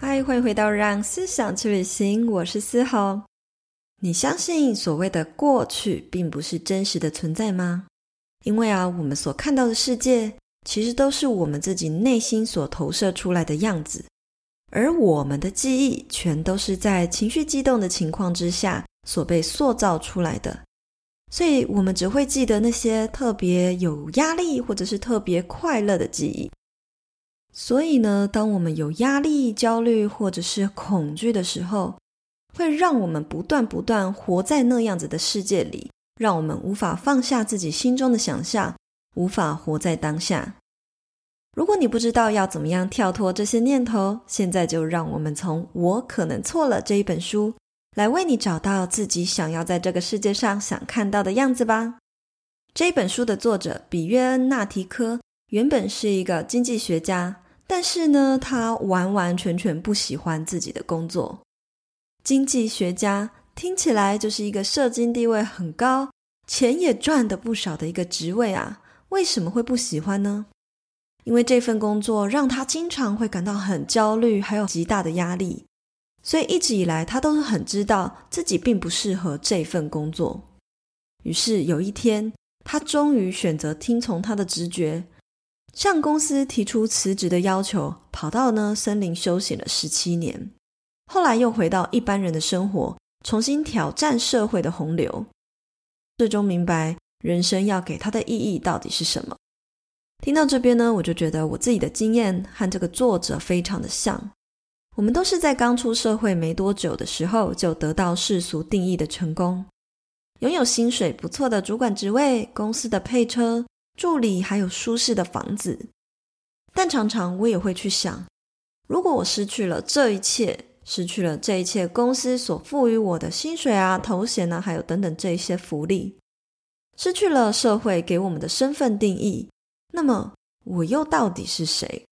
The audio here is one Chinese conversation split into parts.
嗨，欢迎回到《让思想去旅行》，我是思红。你相信所谓的过去并不是真实的存在吗？因为啊，我们所看到的世界，其实都是我们自己内心所投射出来的样子，而我们的记忆全都是在情绪激动的情况之下所被塑造出来的。所以，我们只会记得那些特别有压力或者是特别快乐的记忆。所以呢，当我们有压力、焦虑或者是恐惧的时候，会让我们不断不断活在那样子的世界里，让我们无法放下自己心中的想象，无法活在当下。如果你不知道要怎么样跳脱这些念头，现在就让我们从《我可能错了》这一本书。来为你找到自己想要在这个世界上想看到的样子吧。这本书的作者比约恩·纳提科原本是一个经济学家，但是呢，他完完全全不喜欢自己的工作。经济学家听起来就是一个社经地位很高、钱也赚得不少的一个职位啊，为什么会不喜欢呢？因为这份工作让他经常会感到很焦虑，还有极大的压力。所以一直以来，他都是很知道自己并不适合这份工作。于是有一天，他终于选择听从他的直觉，向公司提出辞职的要求，跑到呢森林修行了十七年。后来又回到一般人的生活，重新挑战社会的洪流，最终明白人生要给他的意义到底是什么。听到这边呢，我就觉得我自己的经验和这个作者非常的像。我们都是在刚出社会没多久的时候，就得到世俗定义的成功，拥有薪水不错的主管职位、公司的配车、助理，还有舒适的房子。但常常我也会去想，如果我失去了这一切，失去了这一切公司所赋予我的薪水啊、头衔啊，还有等等这一些福利，失去了社会给我们的身份定义，那么我又到底是谁？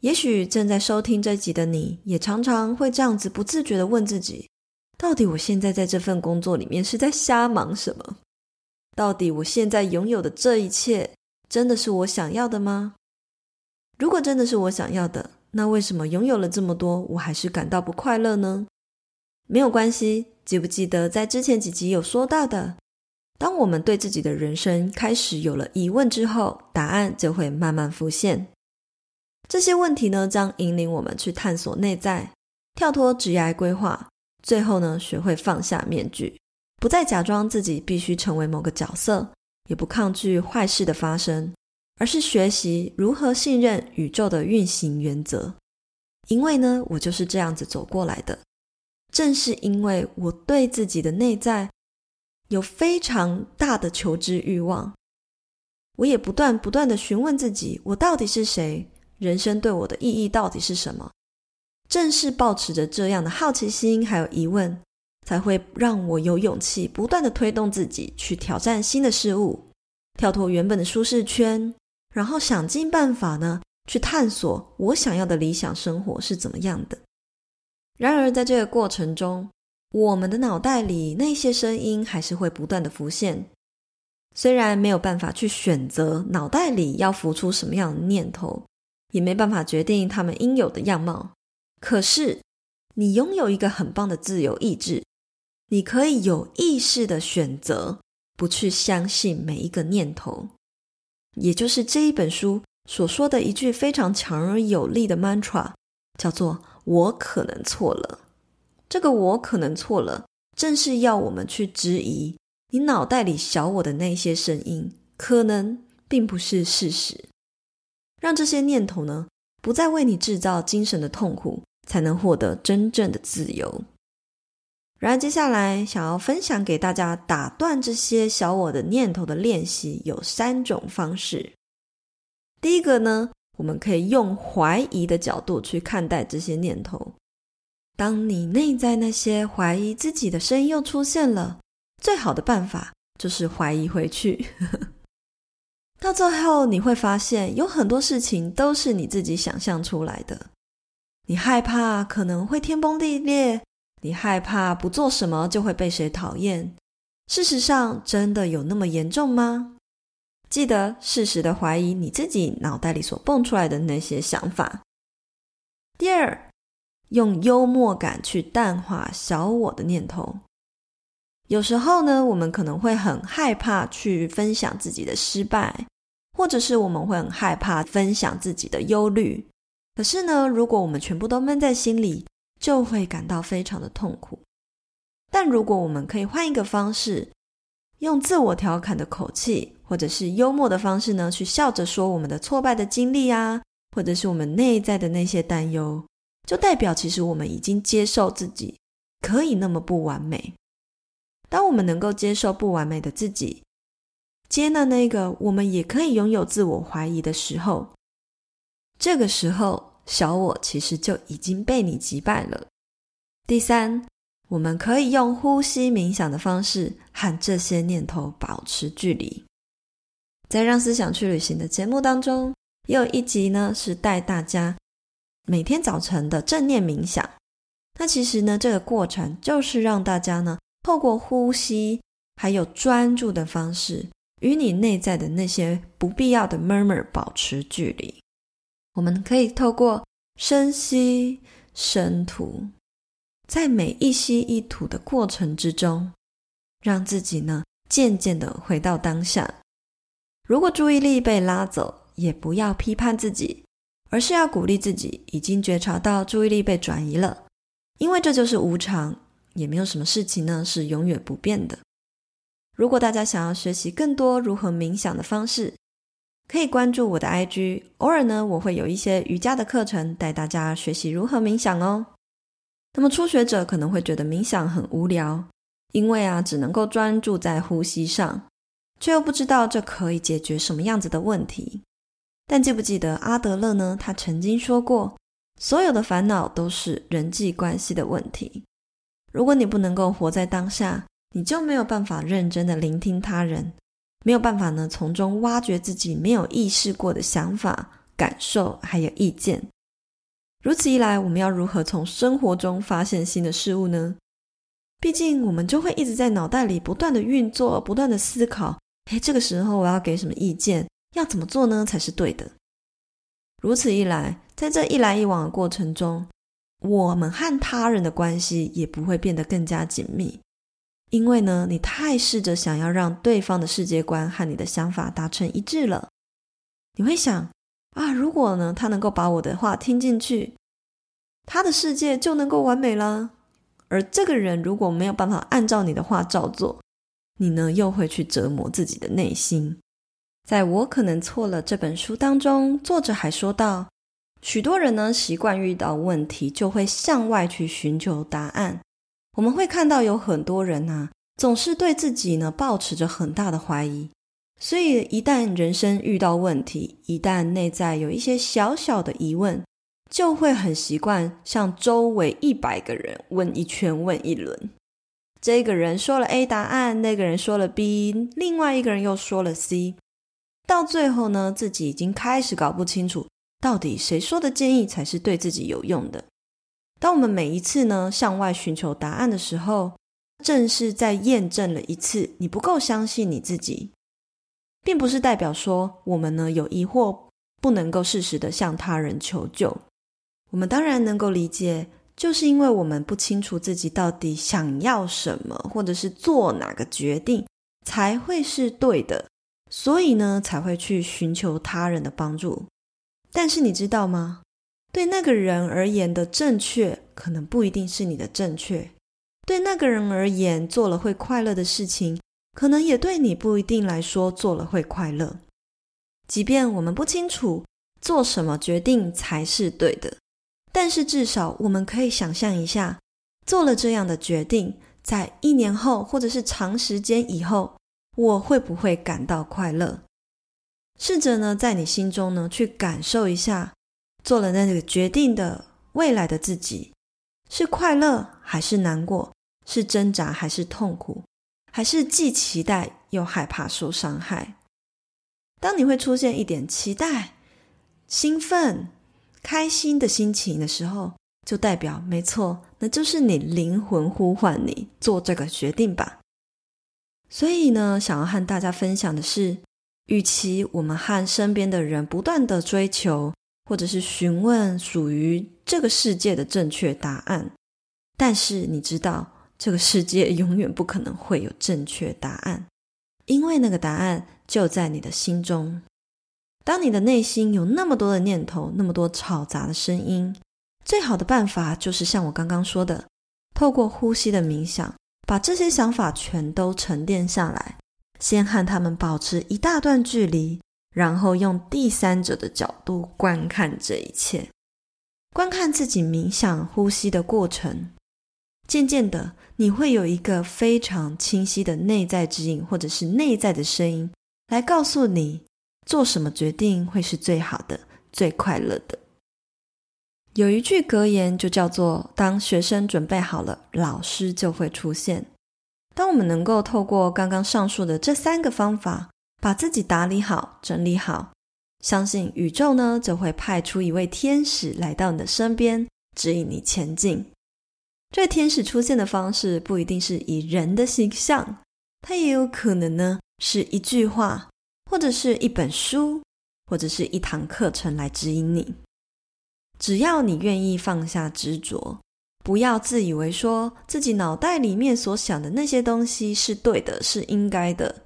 也许正在收听这集的你，也常常会这样子不自觉地问自己：到底我现在在这份工作里面是在瞎忙什么？到底我现在拥有的这一切，真的是我想要的吗？如果真的是我想要的，那为什么拥有了这么多，我还是感到不快乐呢？没有关系，记不记得在之前几集有说到的？当我们对自己的人生开始有了疑问之后，答案就会慢慢浮现。这些问题呢，将引领我们去探索内在，跳脱职业规划，最后呢，学会放下面具，不再假装自己必须成为某个角色，也不抗拒坏事的发生，而是学习如何信任宇宙的运行原则。因为呢，我就是这样子走过来的。正是因为我对自己的内在有非常大的求知欲望，我也不断不断地询问自己：我到底是谁？人生对我的意义到底是什么？正是抱持着这样的好奇心还有疑问，才会让我有勇气不断地推动自己去挑战新的事物，跳脱原本的舒适圈，然后想尽办法呢去探索我想要的理想生活是怎么样的。然而在这个过程中，我们的脑袋里那些声音还是会不断地浮现，虽然没有办法去选择脑袋里要浮出什么样的念头。也没办法决定他们应有的样貌。可是，你拥有一个很棒的自由意志，你可以有意识的选择不去相信每一个念头。也就是这一本书所说的一句非常强而有力的 mantra，叫做“我可能错了”。这个“我可能错了”，正是要我们去质疑你脑袋里小我的那些声音，可能并不是事实。让这些念头呢，不再为你制造精神的痛苦，才能获得真正的自由。然而，接下来想要分享给大家打断这些小我的念头的练习有三种方式。第一个呢，我们可以用怀疑的角度去看待这些念头。当你内在那些怀疑自己的声音又出现了，最好的办法就是怀疑回去。到最后，你会发现有很多事情都是你自己想象出来的。你害怕可能会天崩地裂，你害怕不做什么就会被谁讨厌。事实上，真的有那么严重吗？记得适时的怀疑你自己脑袋里所蹦出来的那些想法。第二，用幽默感去淡化小我的念头。有时候呢，我们可能会很害怕去分享自己的失败。或者是我们会很害怕分享自己的忧虑，可是呢，如果我们全部都闷在心里，就会感到非常的痛苦。但如果我们可以换一个方式，用自我调侃的口气，或者是幽默的方式呢，去笑着说我们的挫败的经历啊，或者是我们内在的那些担忧，就代表其实我们已经接受自己可以那么不完美。当我们能够接受不完美的自己，接纳那个我们也可以拥有自我怀疑的时候，这个时候小我其实就已经被你击败了。第三，我们可以用呼吸冥想的方式和这些念头保持距离。在让思想去旅行的节目当中，也有一集呢是带大家每天早晨的正念冥想。那其实呢，这个过程就是让大家呢透过呼吸还有专注的方式。与你内在的那些不必要的 murmur 保持距离。我们可以透过深吸深吐，在每一吸一吐的过程之中，让自己呢渐渐的回到当下。如果注意力被拉走，也不要批判自己，而是要鼓励自己已经觉察到注意力被转移了，因为这就是无常，也没有什么事情呢是永远不变的。如果大家想要学习更多如何冥想的方式，可以关注我的 IG，偶尔呢我会有一些瑜伽的课程带大家学习如何冥想哦。那么初学者可能会觉得冥想很无聊，因为啊只能够专注在呼吸上，却又不知道这可以解决什么样子的问题。但记不记得阿德勒呢？他曾经说过，所有的烦恼都是人际关系的问题。如果你不能够活在当下，你就没有办法认真的聆听他人，没有办法呢从中挖掘自己没有意识过的想法、感受还有意见。如此一来，我们要如何从生活中发现新的事物呢？毕竟我们就会一直在脑袋里不断的运作，不断的思考。诶，这个时候我要给什么意见？要怎么做呢才是对的？如此一来，在这一来一往的过程中，我们和他人的关系也不会变得更加紧密。因为呢，你太试着想要让对方的世界观和你的想法达成一致了。你会想啊，如果呢，他能够把我的话听进去，他的世界就能够完美了。而这个人如果没有办法按照你的话照做，你呢，又会去折磨自己的内心。在我可能错了这本书当中，作者还说到，许多人呢，习惯遇到问题就会向外去寻求答案。我们会看到有很多人呐，总是对自己呢抱持着很大的怀疑，所以一旦人生遇到问题，一旦内在有一些小小的疑问，就会很习惯向周围一百个人问一圈、问一轮。这个人说了 A 答案，那个人说了 B，另外一个人又说了 C，到最后呢，自己已经开始搞不清楚，到底谁说的建议才是对自己有用的。当我们每一次呢向外寻求答案的时候，正是在验证了一次你不够相信你自己，并不是代表说我们呢有疑惑不能够适时的向他人求救。我们当然能够理解，就是因为我们不清楚自己到底想要什么，或者是做哪个决定才会是对的，所以呢才会去寻求他人的帮助。但是你知道吗？对那个人而言的正确，可能不一定是你的正确；对那个人而言，做了会快乐的事情，可能也对你不一定来说做了会快乐。即便我们不清楚做什么决定才是对的，但是至少我们可以想象一下，做了这样的决定，在一年后或者是长时间以后，我会不会感到快乐？试着呢，在你心中呢，去感受一下。做了那个决定的未来的自己，是快乐还是难过？是挣扎还是痛苦？还是既期待又害怕受伤害？当你会出现一点期待、兴奋、开心的心情的时候，就代表没错，那就是你灵魂呼唤你做这个决定吧。所以呢，想要和大家分享的是，与其我们和身边的人不断的追求，或者是询问属于这个世界的正确答案，但是你知道，这个世界永远不可能会有正确答案，因为那个答案就在你的心中。当你的内心有那么多的念头，那么多吵杂的声音，最好的办法就是像我刚刚说的，透过呼吸的冥想，把这些想法全都沉淀下来，先和他们保持一大段距离。然后用第三者的角度观看这一切，观看自己冥想呼吸的过程。渐渐的，你会有一个非常清晰的内在指引，或者是内在的声音，来告诉你做什么决定会是最好的、最快乐的。有一句格言就叫做：“当学生准备好了，老师就会出现。”当我们能够透过刚刚上述的这三个方法，把自己打理好、整理好，相信宇宙呢，就会派出一位天使来到你的身边，指引你前进。这天使出现的方式不一定是以人的形象，它也有可能呢是一句话，或者是一本书，或者是一堂课程来指引你。只要你愿意放下执着，不要自以为说自己脑袋里面所想的那些东西是对的，是应该的。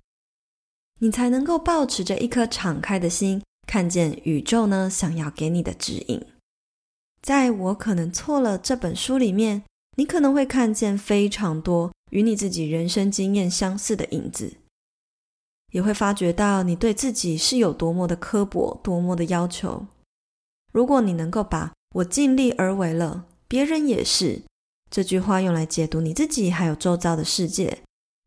你才能够抱持着一颗敞开的心，看见宇宙呢想要给你的指引。在我可能错了这本书里面，你可能会看见非常多与你自己人生经验相似的影子，也会发觉到你对自己是有多么的刻薄，多么的要求。如果你能够把我尽力而为了，别人也是这句话用来解读你自己，还有周遭的世界，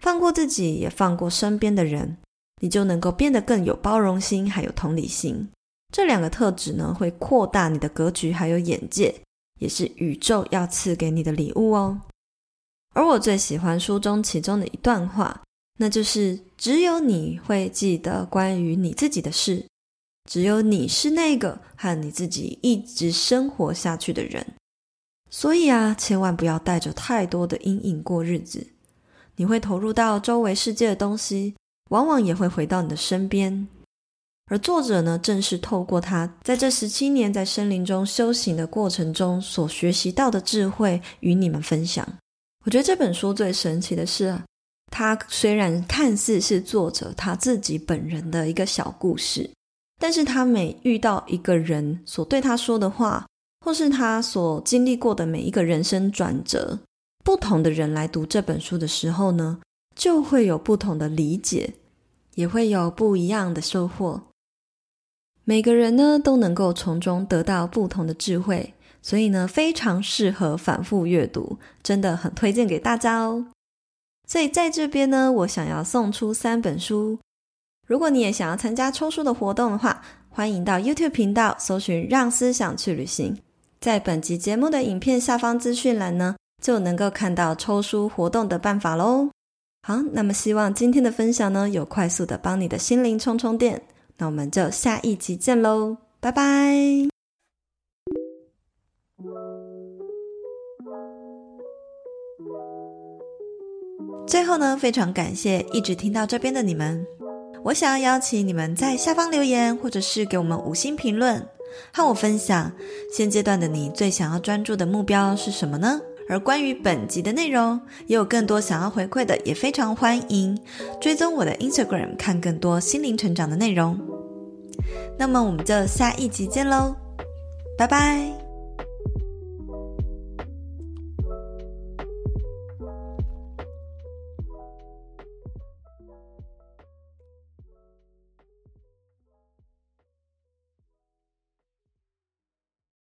放过自己，也放过身边的人。你就能够变得更有包容心，还有同理心。这两个特质呢，会扩大你的格局，还有眼界，也是宇宙要赐给你的礼物哦。而我最喜欢书中其中的一段话，那就是：只有你会记得关于你自己的事，只有你是那个和你自己一直生活下去的人。所以啊，千万不要带着太多的阴影过日子，你会投入到周围世界的东西。往往也会回到你的身边，而作者呢，正是透过他在这十七年在森林中修行的过程中所学习到的智慧，与你们分享。我觉得这本书最神奇的是，它虽然看似是作者他自己本人的一个小故事，但是他每遇到一个人所对他说的话，或是他所经历过的每一个人生转折，不同的人来读这本书的时候呢，就会有不同的理解。也会有不一样的收获。每个人呢都能够从中得到不同的智慧，所以呢非常适合反复阅读，真的很推荐给大家哦。所以在这边呢，我想要送出三本书。如果你也想要参加抽书的活动的话，欢迎到 YouTube 频道搜寻“让思想去旅行”，在本集节目的影片下方资讯栏呢，就能够看到抽书活动的办法喽。好，那么希望今天的分享呢，有快速的帮你的心灵充充电。那我们就下一集见喽，拜拜。最后呢，非常感谢一直听到这边的你们。我想要邀请你们在下方留言，或者是给我们五星评论，和我分享现阶段的你最想要专注的目标是什么呢？而关于本集的内容，也有更多想要回馈的，也非常欢迎追踪我的 Instagram，看更多心灵成长的内容。那么我们就下一集见喽，拜拜。